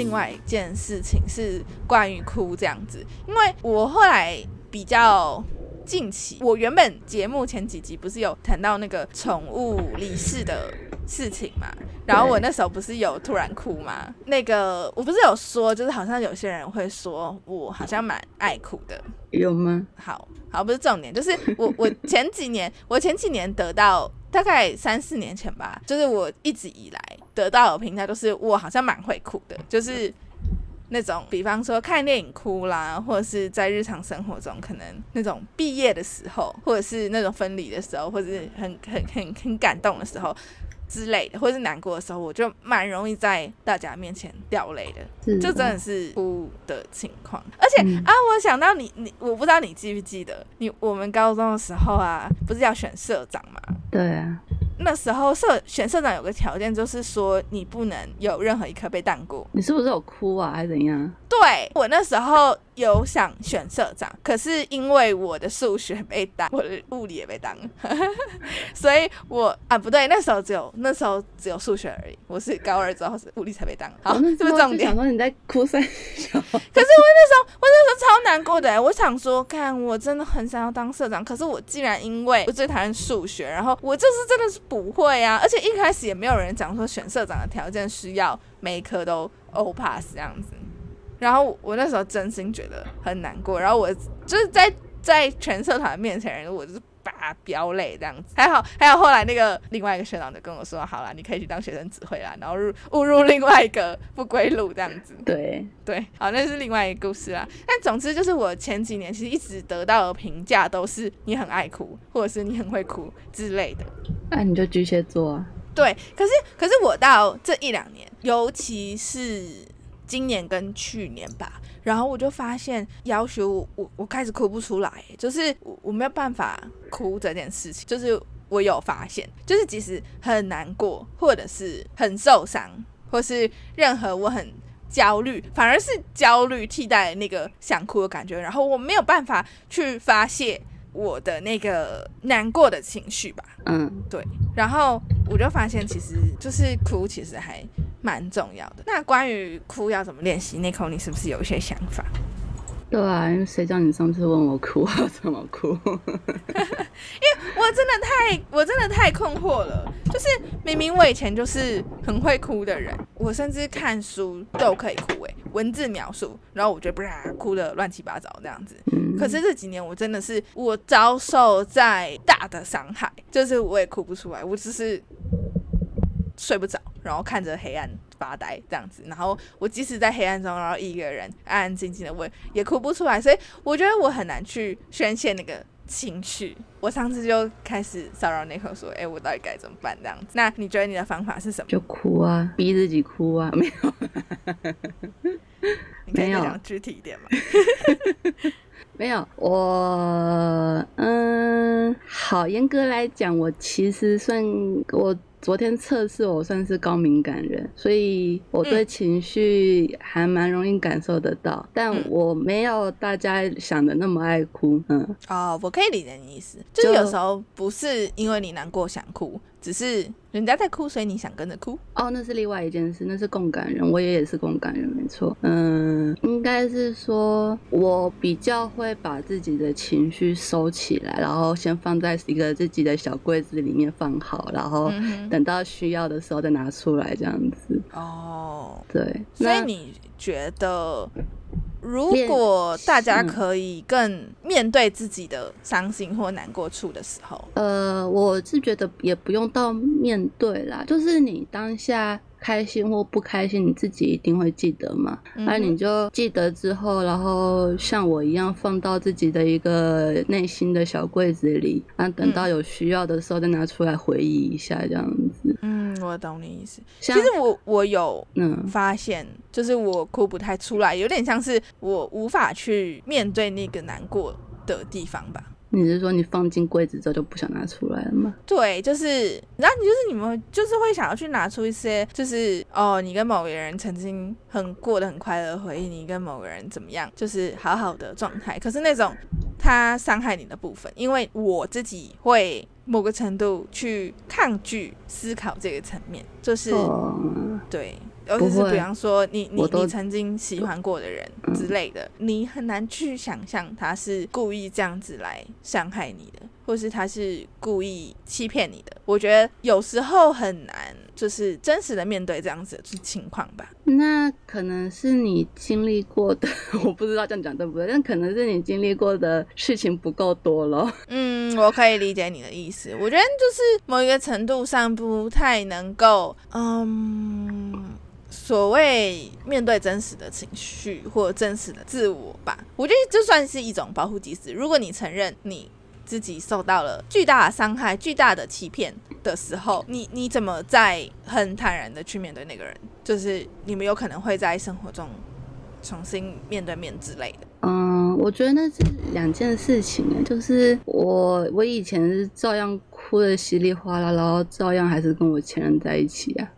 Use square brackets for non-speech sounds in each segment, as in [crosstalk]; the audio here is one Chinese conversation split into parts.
另外一件事情是关于哭这样子，因为我后来比较近期，我原本节目前几集不是有谈到那个宠物离世的事情嘛，然后我那时候不是有突然哭嘛，那个我不是有说，就是好像有些人会说我好像蛮爱哭的，有吗？好好不是重点，就是我我前几年我前几年得到大概三四年前吧，就是我一直以来得到的评价都是我好像蛮会哭的，就是那种比方说看电影哭啦，或者是在日常生活中可能那种毕业的时候，或者是那种分离的时候，或者是很很很很感动的时候。之类的，或者是难过的时候，我就蛮容易在大家面前掉泪的，就真的是哭的情况。而且、嗯啊，我想到你，你我不知道你记不记得，你我们高中的时候啊，不是要选社长嘛？对啊，那时候社选社长有个条件，就是说你不能有任何一科被当过。你是不是有哭啊，还是怎样？对我那时候有想选社长，可是因为我的数学被当，我的物理也被当，[laughs] 所以我啊不对，那时候只有那时候只有数学而已。我是高二之后是物理才被当，好，我那这不是重点想。说你在哭三小，可是我那时候，我那时候超难过的、欸。我想说，看我真的很想要当社长，可是我竟然因为我最讨厌数学，然后我就是真的是不会啊，而且一开始也没有人讲说选社长的条件需要每一科都 O pass 这样子。然后我那时候真心觉得很难过，然后我就是在在全社团面前，我就是叭飙泪这样子。还好还有后来那个另外一个学长就跟我说，好啦，你可以去当学生指挥啦，然后入误入另外一个不归路这样子。对，对，好，那是另外一个故事啦。但总之就是我前几年其实一直得到的评价都是你很爱哭，或者是你很会哭之类的。那、你就巨蟹座啊，对，可是可是我到这一两年，尤其是今年跟去年吧，然后我就发现，要求我我我开始哭不出来，就是我我没有办法哭这件事情，就是我有发现，就是即使很难过，或者是很受伤，或是任何我很焦虑，反而是焦虑替代那个想哭的感觉，然后我没有办法去发泄我的那个难过的情绪吧。嗯，对，然后我就发现，其实就是哭，其实还蛮重要的。那关于哭要怎么练习，那口你是不是有一些想法？对啊，因为谁叫你上次问我哭，我怎么哭？[laughs] 因为我真的太，我真的太困惑了。就是明明我以前就是很会哭的人，我甚至看书都可以哭、欸，文字描述，然后我就啪哭的乱七八糟这样子。嗯，可是这几年我真的是我遭受在大的伤害，就是我也哭不出来，我只是睡不着，然后看着黑暗发呆这样子。然后我即使在黑暗中，然后一个人安安静静的，我也哭不出来。所以我觉得我很难去宣泄那个情绪。我上次就开始骚扰那口说：“哎、我到底该怎么办？”这样子。那你觉得你的方法是什么？就哭啊，逼自己哭啊，[laughs] 没有，没有具体一点嘛？[laughs] 没有，我嗯，好，严格来讲，我其实算我昨天测试，我算是高敏感人，所以我对嗯情绪还蛮容易感受得到，但嗯。我没有大家想的那么爱哭，嗯，哦，我可以理解你意思，就是就有时候不是因为你难过想哭，只是人家在哭，所以你想跟着哭。哦，那是另外一件事，那是共感人，我也也是共感人，没错。嗯，应该是说我比较会把自己的情绪收起来，然后先放在一个自己的小柜子里面放好，然后等到需要的时候再拿出来，这样子。哦，对，所以你觉得，如果大家嗯可以更面对自己的伤心或难过处的时候，呃，我是觉得也不用到面对啦，就是你当下开心或不开心，你自己一定会记得嘛。那、嗯你就记得之后，然后像我一样放到自己的一个内心的小柜子里，那等到嗯有需要的时候再拿出来回忆一下，这样子。嗯，我懂你意思。其实我我有嗯，发现，就是我哭不太出来，有点像是我无法去面对那个难过的地方吧。你是说你放进柜子之后就不想拿出来了吗？对，就是，然后你就是你们就是会想要去拿出一些，就是哦，你跟某个人曾经很过得很快乐的回忆，你跟某个人怎么样，就是好好的状态。可是那种他伤害你的部分，因为我自己会某个程度去抗拒思考这个层面，就是、哦，对。尤其是比方说你你你曾经喜欢过的人嗯之类的，你很难去想象他是故意这样子来伤害你的，或是他是故意欺骗你的。我觉得有时候很难，就是真实的面对这样子的情况吧。那可能是你经历过的，[laughs] 我不知道这样讲对不对，但可能是你经历过的事情不够多了。嗯，我可以理解你的意思。我觉得就是某一个程度上不太能够，嗯，所谓面对真实的情绪或真实的自我吧。我觉得这算是一种保护机制。如果你承认你自己受到了巨大的伤害、巨大的欺骗的时候，你你怎么再很坦然的去面对那个人？就是你们有可能会在生活中重新面对面之类的。嗯，我觉得那是两件事情，就是我我以前是照样哭的稀里哗啦，然后照样还是跟我前任在一起啊。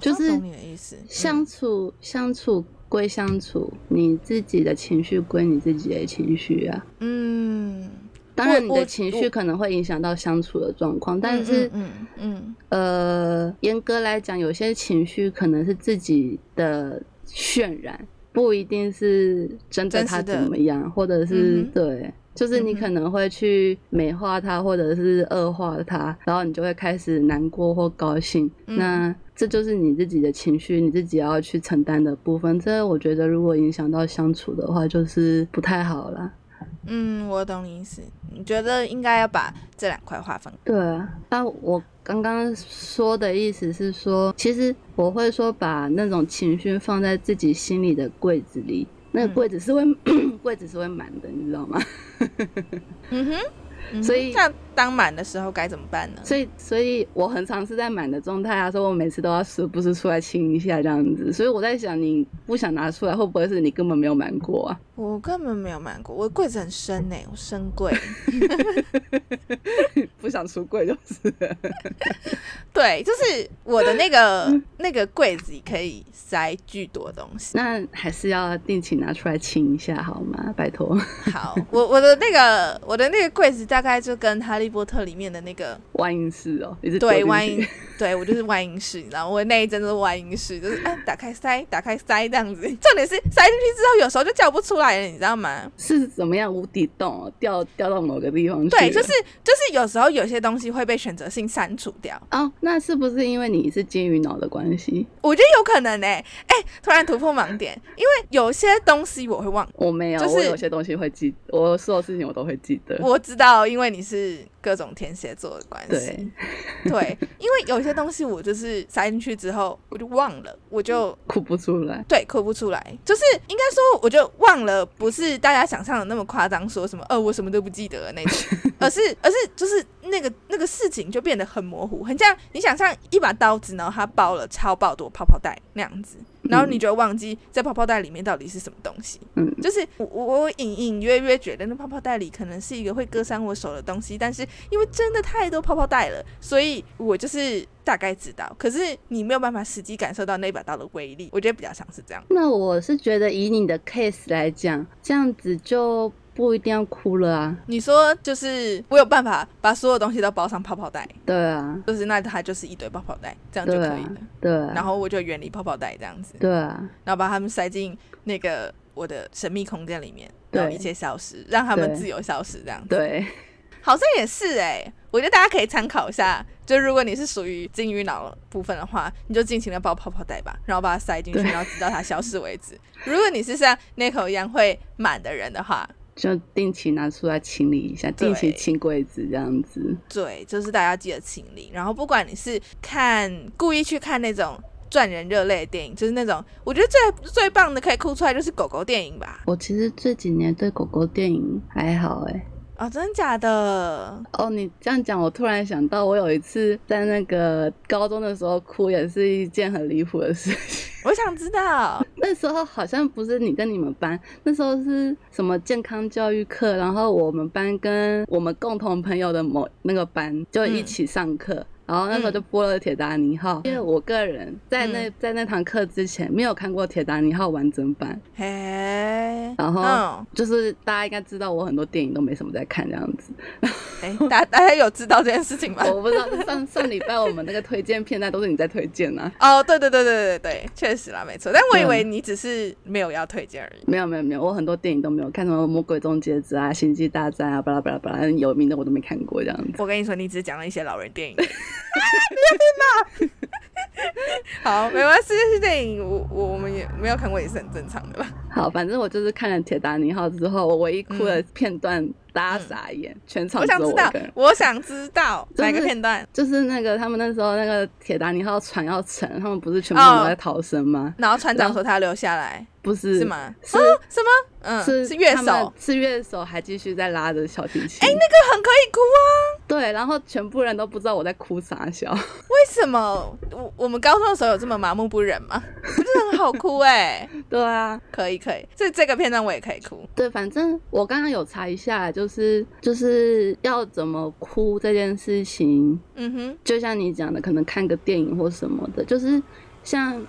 就是懂你的意思。相处相处归相处，你自己的情绪归你自己的情绪啊。嗯，当然，你的情绪可能会影响到相处的状况，但是嗯嗯嗯呃，严格来讲，有些情绪可能是自己的渲染，不一定是真的他怎么样，或者是、嗯对，就是你可能会去美化它，或者是恶化它，然后你就会开始难过或高兴。嗯那这就是你自己的情绪，你自己要去承担的部分。这我觉得，如果影响到相处的话，就是不太好了。嗯，我懂你意思。你觉得应该要把这两块划分？对啊，那我刚刚说的意思是说，其实我会说把那种情绪放在自己心里的柜子里，那个嗯柜子是会、[coughs] 柜子是会满的，你知道吗？[laughs] 嗯哼。嗯哼所以那当满的时候该怎么办呢？所以，所以我很常是在满的状态啊，所以我每次都要时不时出来清一下这样子。所以我在想，你不想拿出来，会不会是你根本没有满过啊？我根本没有买过，我柜子很深呢、我深柜。[laughs] 不想出柜就是。对，就是我的那个 [laughs] 那个柜子可以塞巨多东西。那还是要定期拿出来清一下好吗？拜托，好，我我的那个我的那个柜子大概就跟哈利波特里面的那个 [laughs] 万应室哦，你是对，进去万应，对我就是万应室，你知道，我那一阵子是万应室，就是哎，打开塞，打开塞这样子。重点是塞进去之后，有时候就叫不出来了，你知道吗？是怎么样无底洞、哦、掉掉到某个地方去？对，就是就是有时候有些东西会被选择性删除掉，哦，那是不是因为你是金鱼脑的关系？我觉得有可能呢、哎、突然突破盲点，因为有些东西我会忘，我没有，就是我有些东西会记，我所有事情我都会记得。我知道，因为你是各种天蝎座的关系对，，[laughs] 对，因为有些东西我就是塞进去之后我就忘了，我就哭不出来。对，哭不出来，就是应该说，我就忘了，不是大家想象的那么夸张，说什么呃我什么都不记得的那种，[laughs] 而是而是就是那个那个事情就变得很模糊，很像你想象一把刀子，然后它包了超爆多泡泡袋那样子，然后你就会忘记在泡泡袋里面到底是什么东西，嗯，就是我我我隐隐约约觉得那泡泡袋里可能是一个会割伤我手的东西，但是因为真的太多泡泡袋了，所以我就是大概知道。可是你没有办法实际感受到那把刀的威力，我觉得比较像是这样。那我是觉得以你的 case 来讲，这样子就不一定要哭了啊。你说就是我有办法把所有东西都包上泡泡袋，对啊，就是那它就是一堆泡泡袋，这样就可以了。，对啊，然后我就远离泡泡袋这样子，对啊，然后把它们塞进那个我的神秘空间里面，然后对一切消失，让他们自由消失这样子。对，好像也是哎、我觉得大家可以参考一下。就如果你是属于金鱼脑部分的话，你就尽情的包泡泡袋吧，然后把它塞进去，然后直到它消失为止。如果你是像 Nico 一样会满的人的话，就定期拿出来清理一下，定期清柜子这样子。对，就是大家记得清理。然后不管你是看故意去看那种赚人热泪的电影，就是那种我觉得最最棒的可以哭出来就是狗狗电影吧。我其实这几年对狗狗电影还好哎、哦，真的假的？哦，你这样讲，我突然想到，我有一次在那个高中的时候哭，也是一件很离谱的事情。[laughs] 我想知道。那时候好像不是你跟你们班，那时候是什么健康教育课，然后我们班跟我们共同朋友的某那个班就一起上课。然后那时候就播了《铁达尼号》，因为我个人在那、嗯在那堂课之前没有看过《铁达尼号》完整版，嘿，然然后嗯，就是大家应该知道我很多电影都没什么在看这样子。哎、大大家有知道这件事情吗？我不知道上 [laughs] 上礼拜我们那个推荐片段都是你在推荐啊。哦，对对对对对对，确实啦，没错。但我以对为你只是没有要推荐而已。没有没有没有，我很多电影都没有看，什么《魔鬼终结者》啊、《星际大战》啊，巴拉巴拉巴拉，有名的我都没看过这样子。我跟你说，你只讲了一些老人电影。[laughs] 啊。[laughs] 好，没关系，这些电影我我我们也没有看过，也是很正常的吧。好，反正我就是看了《铁达尼号》之后，我唯一哭的片段，大家傻眼，全场我想知道我想知道就是哪个片段，就是那个他们那时候那个铁达尼号船要沉，他们不是全部都在逃生吗？然后船长说他留下来，不是是？吗？是哦，什么？嗯，是是乐手，是乐手，还继续在拉着小提琴。哎、那个很可以哭啊。对，然后全部人都不知道我在哭啥笑。为什么我我们高中的时候有这么麻木不仁吗？不是很好哭哎、[laughs] 对啊，可以可以，这这个片段我也可以哭。对，反正我刚刚有查一下，就是就是要怎么哭这件事情，嗯哼，就像你讲的，可能看个电影或什么的，就是像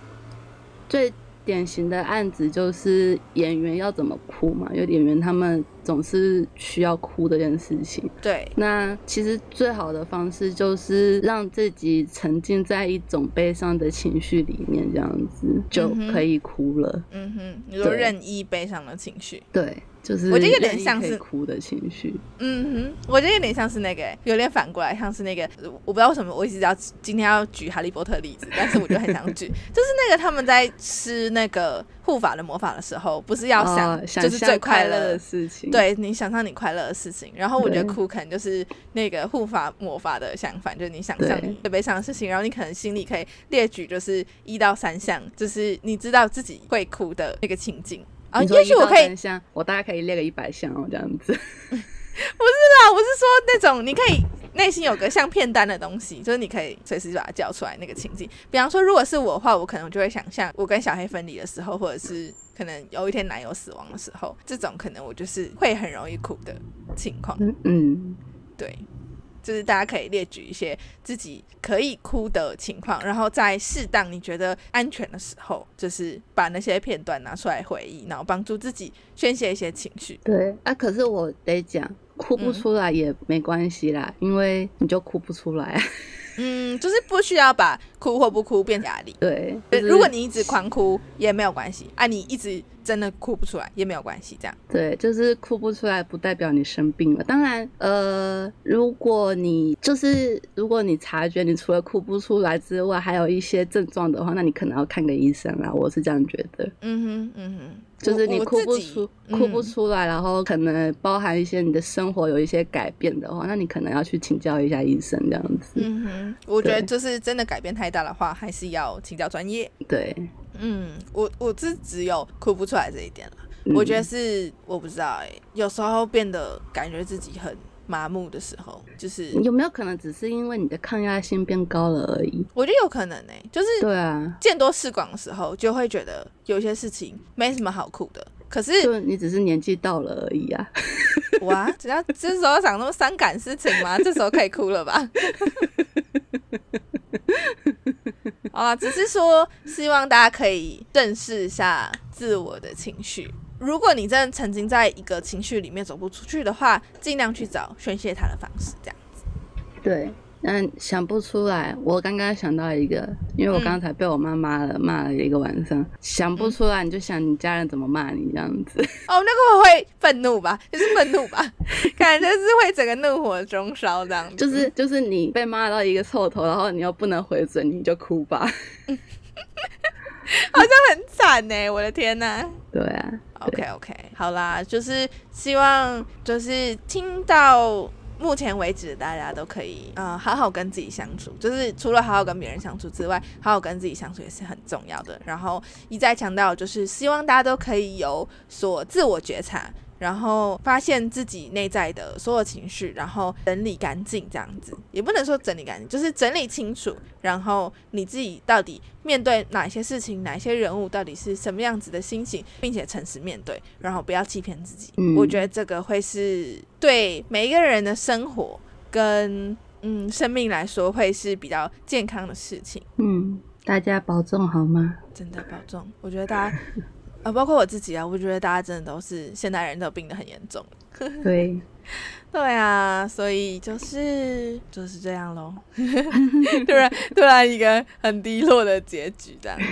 最典型的案子就是演员要怎么哭嘛，因为演员他们总是需要哭这件事情。对，那其实最好的方式就是让自己沉浸在一种悲伤的情绪里面，这样子就可以哭了。嗯哼，你说任意悲伤的情绪，对，就是我觉得有点像是哭的情绪。嗯哼，我觉得有点像是那个、有点反过来，像是那个，呃我不知道为什么我一直要今天要举哈利波特的例子，但是我就很想举，[laughs] 就是那个他们在吃那个护法的魔法的时候，不是要想、哦、就是最快乐的事情。对你想象你快乐的事情，然后我觉得哭可能就是那个护法魔法的相反，就是你想象你最悲伤的事情，然后你可能心里可以列举就是一到三项，就是你知道自己会哭的那个情境。啊，也许我可以，我大概可以列个一百项哦，这样子。[laughs] 不是啦，我是说那种你可以内心有个像片单的东西，就是你可以随时就把它叫出来那个情境。比方说，如果是我的话，我可能就会想象我跟小黑分离的时候，或者是可能有一天男友死亡的时候，这种可能我就是会很容易哭的情况。嗯嗯，对，就是大家可以列举一些自己可以哭的情况，然后在适当你觉得安全的时候，就是把那些片段拿出来回忆，然后帮助自己宣泄一些情绪。对啊。可是我得讲，哭不嗯出来也没关系啦，因为你就哭不出来啊。[laughs] 嗯，就是不需要把哭或不哭变压力。对，对就是如果你一直狂哭也没有关系啊，你一直真的哭不出来也没有关系，这样。对，就是哭不出来，不代表你生病了。当然，呃，如果你就是如果你察觉你除了哭不出来之外，还有一些症状的话，那你可能要看个医生啦。我是这样觉得，嗯哼，嗯哼，就是你哭不出、哭不嗯出来，然后可能包含一些你的生活有一些改变的话，那你可能要去请教一下医生这样子。嗯哼，我觉得就是真的改变太大的话，还是要请教专业。对，嗯，我我是只有哭不出来这一点了。嗯我觉得是我不知道哎、有时候变得感觉自己很麻木的时候，就是有没有可能只是因为你的抗压性变高了而已？我觉得有可能哎、就是对啊，见多识广的时候，就会觉得有些事情没什么好哭的。可是就你只是年纪到了而已啊。哇，只要这时候讲那么伤感事情吗？这时候可以哭了吧？[laughs] [laughs] 啊，只是说希望大家可以正视一下自我的情绪。如果你真的曾经在一个情绪里面走不出去的话，尽量去找宣泄它的方式。这样子，对，但想不出来。我刚刚想到一个，因为我嗯刚才被我妈骂了，骂了一个晚上，想不出来，你就想你家人怎么骂你这样子。[laughs] 哦，那个我会愤怒吧，就是愤怒吧，感觉是会整个怒火中烧这样子。就是就是你被骂到一个臭头，然后你又不能回嘴，你就哭吧。[laughs] 好像很惨呢，我的天呐！对啊，OK OK，好啦，就是希望就是听到目前为止，大家都可以呃好好跟自己相处，就是除了好好跟别人相处之外，好好跟自己相处也是很重要的。然后一再强调，就是希望大家都可以有所自我觉察。然后发现自己内在的所有情绪，然后整理干净，这样子也不能说整理干净，就是整理清楚。然后你自己到底面对哪些事情、哪些人物，到底是什么样子的心情，并且诚实面对，然后不要欺骗自己。嗯我觉得这个会是对每一个人的生活跟嗯生命来说，会是比较健康的事情。嗯，大家保重好吗？真的保重，我觉得大家啊，包括我自己啊，我觉得大家真的都是现代人都病得很严重。[laughs] 对，对啊，所以就是就是这样喽。[laughs] 突然突然一个很低落的结局这样子。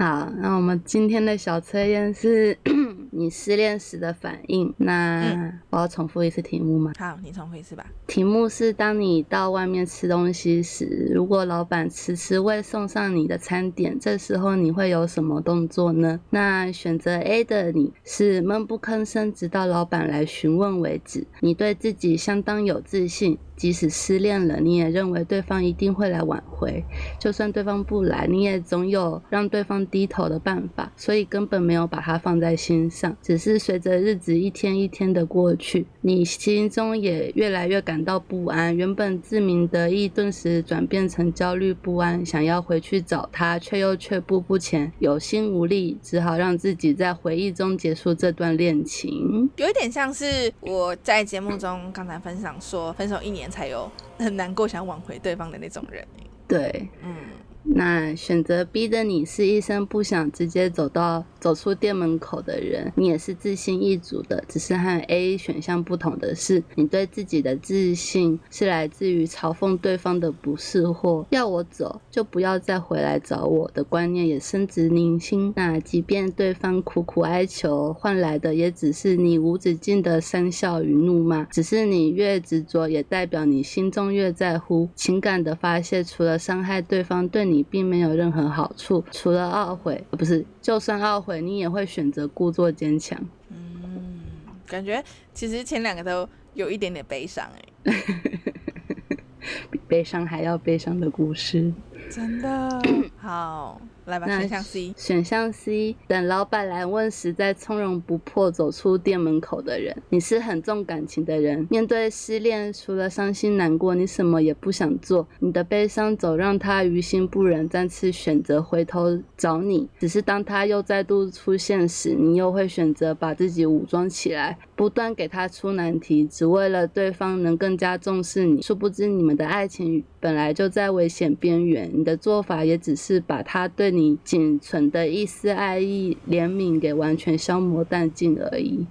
好，那我们今天的小测验是 [coughs] 你失恋时的反应。那我要重复一次题目吗？好，你重复一次吧。题目是：当你到外面吃东西时，如果老板迟迟未送上你的餐点，这时候你会有什么动作呢？那选择 A 的你是闷不吭声，直到老板来询问为止。你对自己相当有自信。即使失恋了，你也认为对方一定会来挽回。就算对方不来，你也总有让对方低头的办法，所以根本没有把它放在心上。只是随着日子一天一天的过去，你心中也越来越感到不安。原本自鸣得意，顿时转变成焦虑不安，想要回去找他，却又却步不前，有心无力，只好让自己在回忆中结束这段恋情。有一点像是我在节目中刚才分享说，分手一年。才有很难过，想挽回对方的那种人。对，嗯。那选择 B 的你是一生不想直接走到走出店门口的人，你也是自信一族的，只是和 A 选项不同的是，你对自己的自信是来自于嘲讽对方的不是或，要我走就不要再回来找我的观念也深植宁心。那即便对方苦苦哀求，换来的也只是你无止境的讪笑与怒骂。只是你越执着，也代表你心中越在乎情感的发泄，除了伤害对方，对。你并没有任何好处，除了懊悔，不是，就算懊悔，你也会选择故作坚强。嗯，感觉其实前两个都有一点点悲伤，哎，[laughs] 比悲伤还要悲伤的故事，真的好。来吧，选项 C。选项 C，等老板来问时，再从容不迫走出店门口的人。你是很重感情的人，面对失恋，除了伤心难过，你什么也不想做。你的悲伤走让他于心不忍，再次选择回头找你。只是当他又再度出现时，你又会选择把自己武装起来，不断给他出难题，只为了对方能更加重视你。殊不知，你们的爱情本来就在危险边缘。你的做法也只是把他对你。你仅存的一丝爱意、怜悯给完全消磨殆尽而已。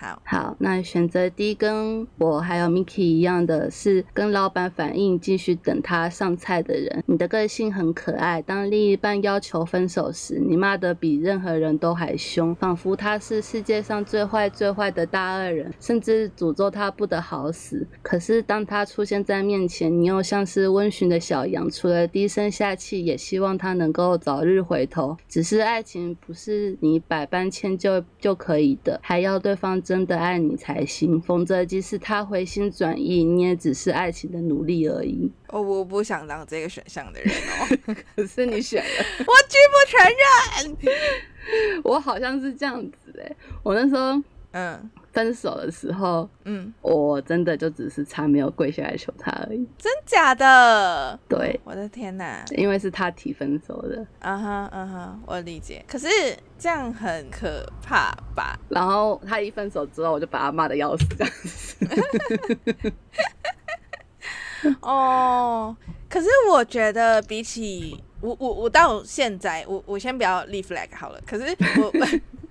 好好，那选择 D 跟我还有 Miki 一样的是跟老板反映，继续等他上菜的人。你的个性很可爱，当另一半要求分手时，你骂得比任何人都还凶，仿佛他是世界上最坏最坏的大恶人，甚至诅咒他不得好死。可是当他出现在面前，你又像是温驯的小羊，除了低声下气，也希望他能够早日回头。只是爱情不是你百般迁就就可以的，还要对方。真的爱你才行，否则即使他回心转意，你也只是爱情的奴隶而已。哦，我不想当这个选项的人哦。[laughs] 可是你选了，[laughs] 我拒不承认。我好像是这样子哎，我那时候嗯。分手的时候，嗯，我真的就只是差没有跪下来求他而已。真假的？对，我的天哪！因为是他提分手的。嗯哼，嗯哼，我理解。可是这样很可怕吧？然后他一分手之后，我就把他骂的要死，这样子。哦，可是我觉得比起我，我，我到现在，我，我先不要立 flag 好了。可是我。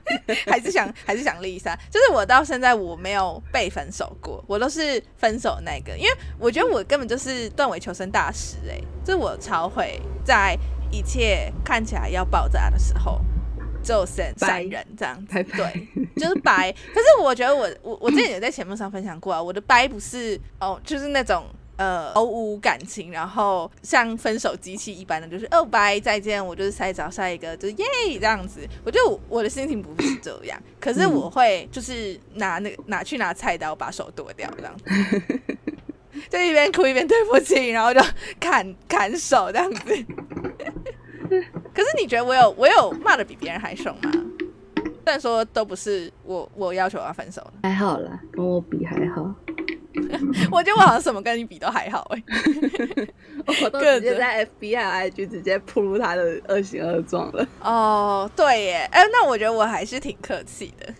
[laughs] 还是想还是想立一下，就是我到现在我没有被分手过，我都是分手那个，因为我觉得我根本就是断尾求生大师哎，就是我超会在一切看起来要爆炸的时候，就先闪人这样，对，就是掰。可是我觉得我我我之前有在节目上分享过啊，我的掰不是哦，就是那种。呃，毫无感情，然后像分手机器一般的，就是哦拜再见，我就是再找下一个，就是耶这样子。我觉得我的心情不是这样，可是我会就是拿那个拿去拿菜刀把手剁掉这样子，[laughs] 就一边哭一边对不起，然后就砍砍手这样子。可是你觉得我有我有骂的比别人还凶吗？虽然说都不是我我要求要分手的，还好啦，跟我比还好。[laughs] 我觉得我好像什么跟你比都还好哎，[laughs] 我都直接在 FBI IG 直接铺露他的恶行恶状了。哦，对耶，哎，那我觉得我还是挺客气的。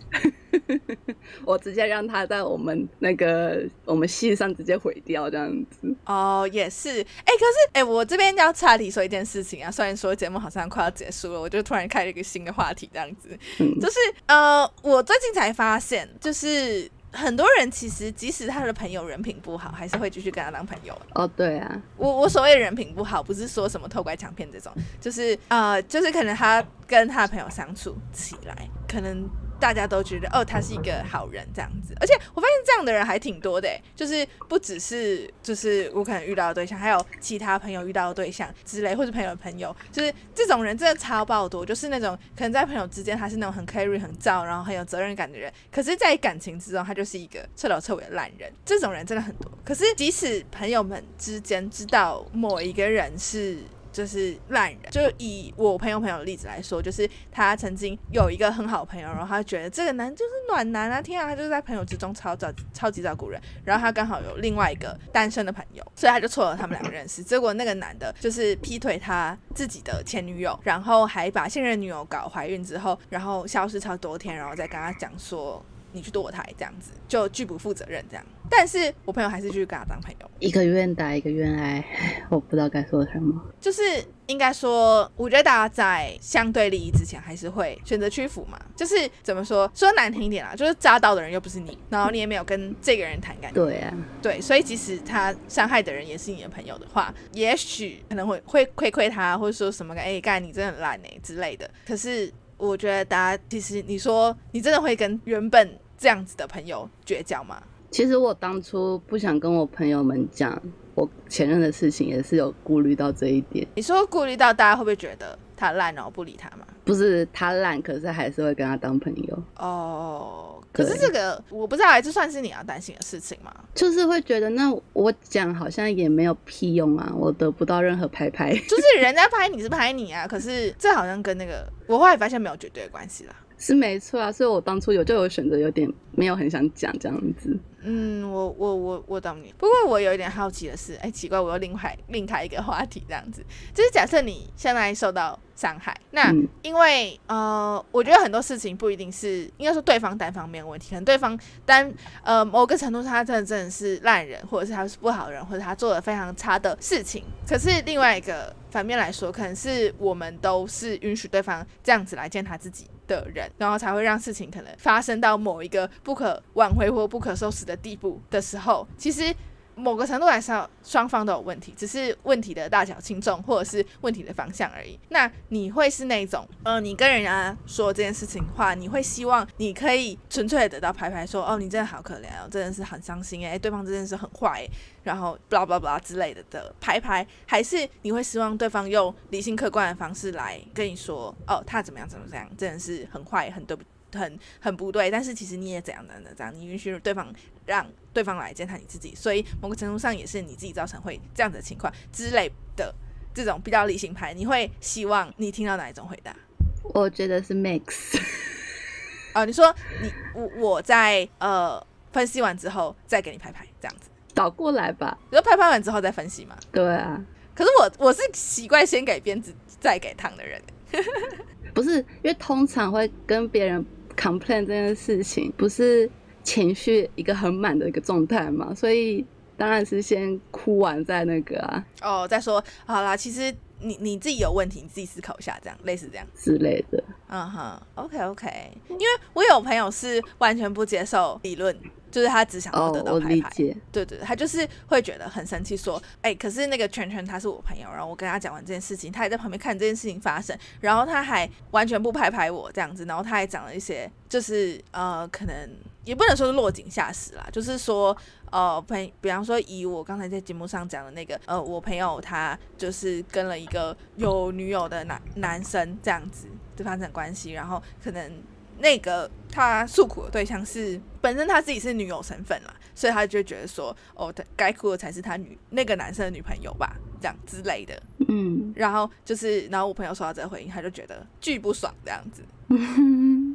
[laughs] 我直接让他在我们那个我们系上直接毁掉这样子。哦，也是，哎、可是哎、我这边要岔题说一件事情啊，虽然说节目好像快要结束了，我就突然开了一个新的话题，这样子，嗯就是呃，我最近才发现，就是很多人其实即使他的朋友人品不好，还是会继续跟他当朋友。哦，对啊，我我所谓人品不好，不是说什么偷拐抢骗这种，就是呃，就是可能他跟他的朋友相处起来，可能大家都觉得哦，他是一个好人这样子。而且我发现这样的人还挺多的，就是不只是就是我可能遇到的对象，还有其他朋友遇到的对象之类，或者朋友的朋友，就是这种人真的超爆多。就是那种可能在朋友之间他是那种很 carry 很照，然后很有责任感的人，可是，在感情之中他就是一个彻头彻尾的烂人。这种人真的很多。可是即使朋友们之间知道某一个人是。就是烂人，就以我朋友朋友的例子来说，就是他曾经有一个很好的朋友，然后他觉得这个男就是暖男啊，天啊，他就是在朋友之中超照超级照顾人，然后他刚好有另外一个单身的朋友，所以他就撮合他们两个认识。结果那个男的就是劈腿他自己的前女友，然后还把现任女友搞怀孕之后，然后消失超多天，然后再跟他讲说你去堕胎这样子，就拒不负责任这样。但是我朋友还是继续跟他当朋友。一个愿打一个愿挨，[sighs] 我不知道该说什么。就是应该说，我觉得大家在相对利益之前，还是会选择屈服嘛。就是怎么说，说难听一点啦，就是扎到的人又不是你，然后你也没有跟这个人谈感情，对啊，对，所以即使他伤害的人也是你的朋友的话，也许可能会会亏亏他，或者说什么个哎干你真的很烂哎之类的。可是我觉得大家其实你说你真的会跟原本这样子的朋友绝交吗？其实我当初不想跟我朋友们讲我前任的事情，也是有顾虑到这一点。你说顾虑到大家会不会觉得他烂然后不理他吗？不是他烂，可是还是会跟他当朋友，哦，可是这个我不知道，这算是你要担心的事情吗？就是会觉得那我讲好像也没有屁用啊，我得不到任何拍拍。就是人家拍你是拍你啊，可是这好像跟那个我后来发现没有绝对的关系啦。是没错啊，所以我当初有就有选择，有点没有很想讲这样子。嗯，我我我我懂你。不过我有一点好奇的是，哎，奇怪，我又另外另开一个话题，这样子，就是假设你现在受到伤害，那嗯因为呃，我觉得很多事情不一定是应该说对方单方面的问题，可能对方单呃某个程度上他真的真的是烂人，或者是他是不好人，或者他做了非常差的事情。可是另外一个反面来说，可能是我们都是允许对方这样子来践踏自己的人，然后才会让事情可能发生到某一个不可挽回或不可收拾的地步的时候，其实。某个程度来说，双方都有问题，只是问题的大小轻重，或者是问题的方向而已。那你会是那种，呃，你跟人家说这件事情的话，你会希望你可以纯粹的得到拍拍说，哦，你真的好可怜哦，真的是很伤心哎，对方真的是很坏，然后 blah blah blah 之类的的拍拍，还是你会希望对方用理性客观的方式来跟你说，哦，他怎么样怎么样，真的是很坏，很对不。很很不对，但是其实你也怎样怎样怎样，你允许对方让对方来践踏你自己，所以某个程度上也是你自己造成会这样子的情况之类的这种比较理性派，你会希望你听到哪一种回答？我觉得是 mix，啊、[laughs] 你说你我我在呃分析完之后再给你拍拍这样子，倒过来吧。你说拍拍完之后再分析嘛？对啊，可是我我是习惯先给鞭子再给糖的人，[laughs] 不是因为通常会跟别人 complain 这件事情，不是情绪一个很满的一个状态嘛，所以当然是先哭完再那个啊。哦，再说。好啦，其实你你自己有问题，你自己思考一下，这样类似这样。之类的。嗯哼，OK OK，因为我有朋友是完全不接受理论，就是他只想要哦得，到我拍拍。对，对他就是会觉得很生气，说，哎、可是那个圈圈他是我朋友，然后我跟他讲完这件事情，他也在旁边看这件事情发生，然后他还完全不拍拍我这样子，然后他还讲了一些，就是呃，可能也不能说是落井下石啦，就是说，呃，朋，比方说以我刚才在节目上讲的那个，呃，我朋友他就是跟了一个有女友的男男生这样子就发展关系，然后可能那个他诉苦的对象是本身他自己是女友身份啦，所以他就觉得说，哦，他该哭的才是他女那个男生的女朋友吧，这样之类的。嗯，然后就是，然后我朋友收到这个回应，他就觉得巨不爽这样子，[laughs]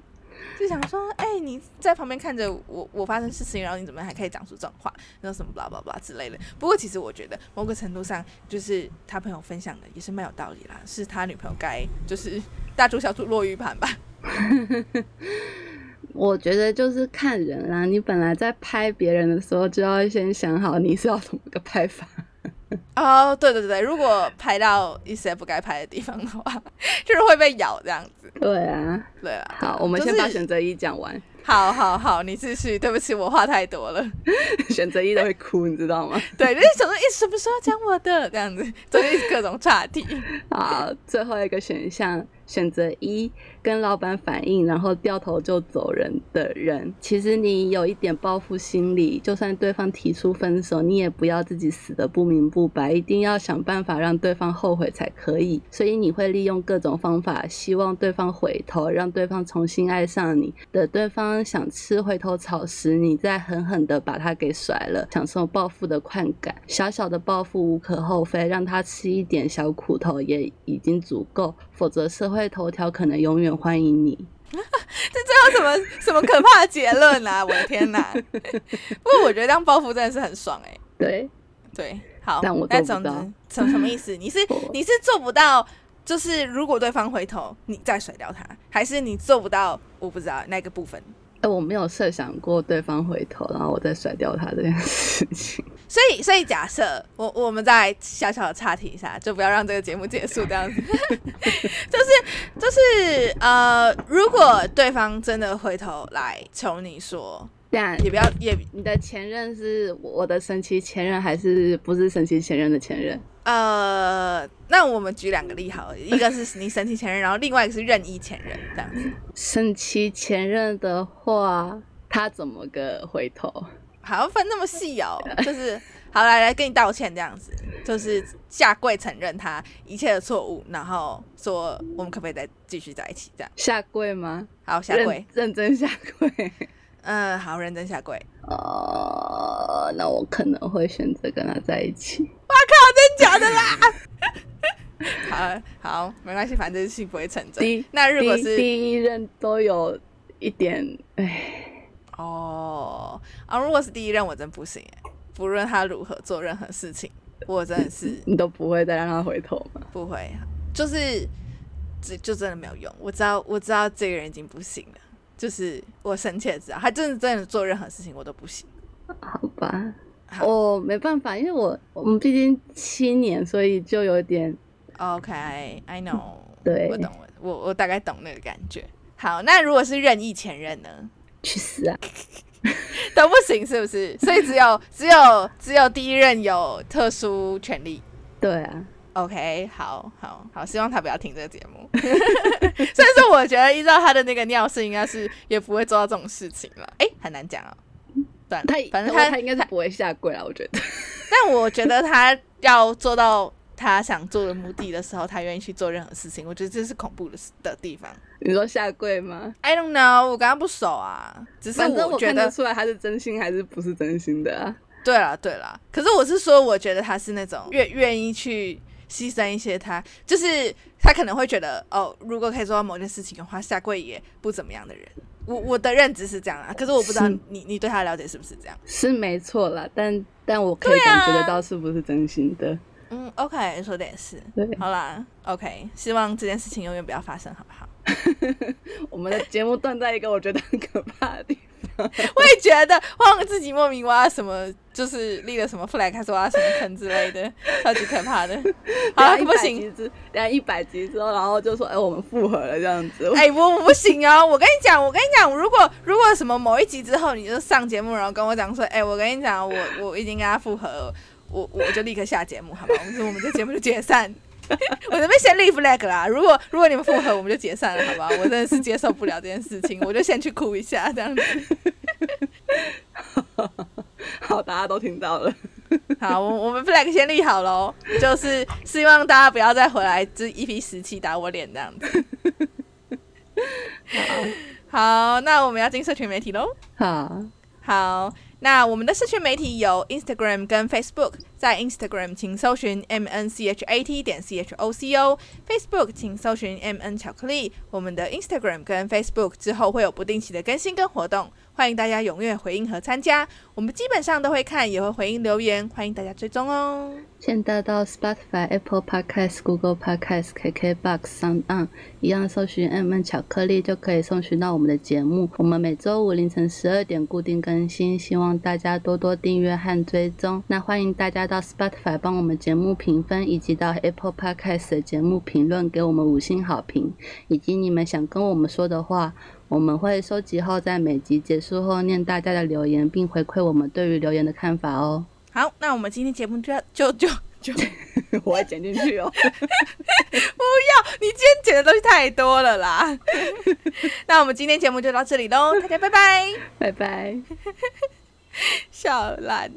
就想说，哎、你在旁边看着我我发生事情，然后你怎么还可以讲出这种话，然后什么 blah blah blah 之类的。不过其实我觉得某个程度上，就是他朋友分享的也是蛮有道理啦，是他女朋友该就是大猪小猪落玉盘吧。[laughs] 我觉得就是看人啦。你本来在拍别人的时候，就要先想好你是要怎么个拍法。哦，对对对，如果拍到一些不该拍的地方的话，就是会被咬这样子。对啊，对啊。好，我们先把选择一讲完。好好好，你继续。对不起，我话太多了。[laughs] 选择一都会哭，你知道吗？[laughs] 对，就是想说，一，什么时候讲我的这样子，就是各种岔题。好，最后一个选项。选择一，跟老板反映，然后掉头就走人的人，其实你有一点报复心理。就算对方提出分手，你也不要自己死的不明不白，一定要想办法让对方后悔才可以。所以你会利用各种方法，希望对方回头，让对方重新爱上你。等对方想吃回头草时，你再狠狠的把他给甩了，享受报复的快感。小小的报复无可厚非，让他吃一点小苦头也已经足够。否则社会头条可能永远欢迎你。[laughs] 这最后什么什么可怕的结论啊！我的天哪！不过我觉得当包袱真的是很爽哎。对对，好。但我做不到。什什么意思？你是你是做不到，就是如果对方回头，你再甩掉他，还是你做不到？我不知道那个部分。哎，我没有设想过对方回头，然后我再甩掉他这件事情。所以，所以假设我我们再小小的岔题一下，就不要让这个节目结束这样子。[laughs] 就是就是呃，如果对方真的回头来求你说，也不要也你的前任是我的神奇前任，还是不是神奇前任的前任？呃，那我们举两个例好，一个是你神奇前任，然后另外一个是任意前任这样子。神奇前任的话，他怎么个回头？还要分那么细哦，就是好来来跟你道歉这样子，就是下跪承认他一切的错误，然后说我们可不可以再继续在一起这样？下跪吗？好，下跪，认真下跪。[laughs] 嗯，好，认真下跪。哦，那我可能会选择跟他在一起。哇靠，真假的啦？[laughs] 好好，没关系，反正事情不会成真。那如果是第一任都有一点，哎，哦啊，如果是第一任，我真不行哎，不论他如何做任何事情，我真的是 [laughs] 你都不会再让他回头吗？不会，就是这就真的没有用。我知道，我知道这个人已经不行了。就是我深切知道，他真的真的做任何事情我都不行。好吧，我没办法，因为我我们毕竟七年，所以就有点。OK，I know。对，我懂我，我我大概懂那个感觉。好，那如果是任意前任呢？去死啊！[laughs] 都不行，是不是？所以只有 [laughs] 只有只有第一任有特殊权利。对啊。OK，好好好，希望他不要听这个节目。[laughs] 所以说，我觉得依照他的那个尿性，应该是也不会做到这种事情了。哎，很难讲啊。反正他他应该是不会下跪了，我觉得。但我觉得他要做到他想做的目的的时候，他愿意去做任何事情。我觉得这是恐怖的的地方。你说下跪吗？I don't know，我跟他不熟啊。只是我觉得出来他是真心还是不是真心的啊？对了对了，可是我是说，我觉得他是那种愿愿意去。牺牲一些，他就是他可能会觉得哦，如果可以做到某件事情的话，下跪也不怎么样的人。我我的认知是这样啊，可是我不知道你你对他了解是不是这样？是没错啦，但但我可以感觉得到是不是真心的。嗯，OK，说的也是。好啦，OK，希望这件事情永远不要发生，好不好？[laughs] 我们的节目断在一个我觉得很可怕的地方。我也觉得，忘自己莫名挖什么，就是立了什么 flag，还是挖什么坑之类的，[laughs] 超级可怕的。[laughs] 好了，不行，等下一百集之后，然后就说，哎，我们复合了这样子。哎，我不行哦！我跟你讲，我跟你讲，如果如果什么某一集之后，你就上节目，然后跟我讲说，哎，我跟你讲，我我已经跟他复合，我我就立刻下节目，好吗？我们我们这节目就解散。[laughs] 我准备先立 flag 啦，如果如果你们复合，我们就解散了，好不好？我真的是接受不了这件事情，[laughs] 我就先去哭一下，这样子。[laughs] 好，大家都听到了。好，我我们 flag 先立好喽，就是希望大家不要再回来这一批时期打我脸这样子。好，那我们要进社群媒体喽。好，好，那我们的社群媒体有 Instagram 跟 Facebook。在 Instagram 请搜寻 M N C H A T 点 C H O C O，Facebook 请搜寻 M N 巧克力。我们的 Instagram 跟 Facebook 之后会有不定期的更新跟活动。欢迎大家踊跃回应和参加，我们基本上都会看，也会回应留言，欢迎大家追踪哦。现在到 Spotify、Apple Podcast、Google Podcast、KKBox、Sound On 一样搜寻 M N 巧克力就可以搜寻到我们的节目。我们每周五凌晨十二点固定更新，希望大家多多订阅和追踪。那欢迎大家到 Spotify 帮我们节目评分，以及到 Apple Podcast 的节目评论给我们五星好评，以及你们想跟我们说的话。我们会收集后，在每集结束后念大家的留言，并回馈我们对于留言的看法哦。好，那我们今天节目就要就就就，[laughs] 我要剪进去哦。[laughs] 不要，你今天剪的东西太多了啦。[laughs] 那我们今天节目就到这里喽，大家拜拜，拜拜，小兰。